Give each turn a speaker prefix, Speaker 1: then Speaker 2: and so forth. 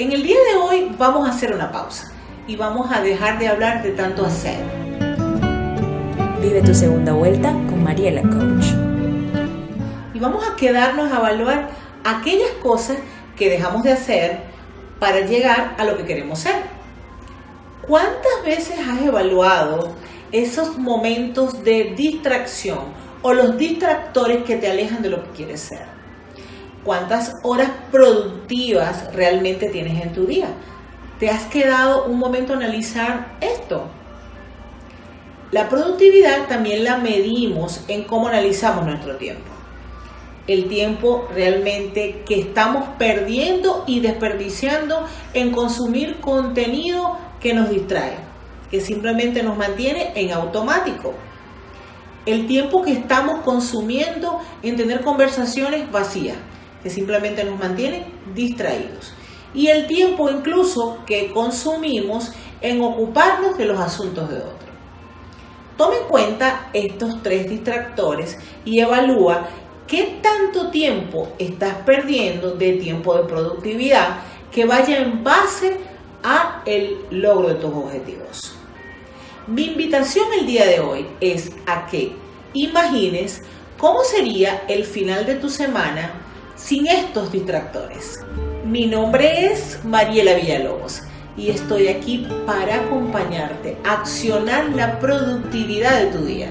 Speaker 1: En el día de hoy vamos a hacer una pausa y vamos a dejar de hablar de tanto hacer.
Speaker 2: Vive tu segunda vuelta con Mariela Coach.
Speaker 1: Y vamos a quedarnos a evaluar aquellas cosas que dejamos de hacer para llegar a lo que queremos ser. ¿Cuántas veces has evaluado esos momentos de distracción o los distractores que te alejan de lo que quieres ser? ¿Cuántas horas productivas realmente tienes en tu día? ¿Te has quedado un momento a analizar esto? La productividad también la medimos en cómo analizamos nuestro tiempo. El tiempo realmente que estamos perdiendo y desperdiciando en consumir contenido que nos distrae, que simplemente nos mantiene en automático. El tiempo que estamos consumiendo en tener conversaciones vacías, que simplemente nos mantienen distraídos. Y el tiempo incluso que consumimos en ocuparnos de los asuntos de otro. Toma en cuenta estos tres distractores y evalúa qué tanto tiempo estás perdiendo de tiempo de productividad que vaya en base a el logro de tus objetivos. Mi invitación el día de hoy es a que imagines cómo sería el final de tu semana sin estos distractores. Mi nombre es Mariela Villalobos y estoy aquí para acompañarte accionar la productividad de tu día.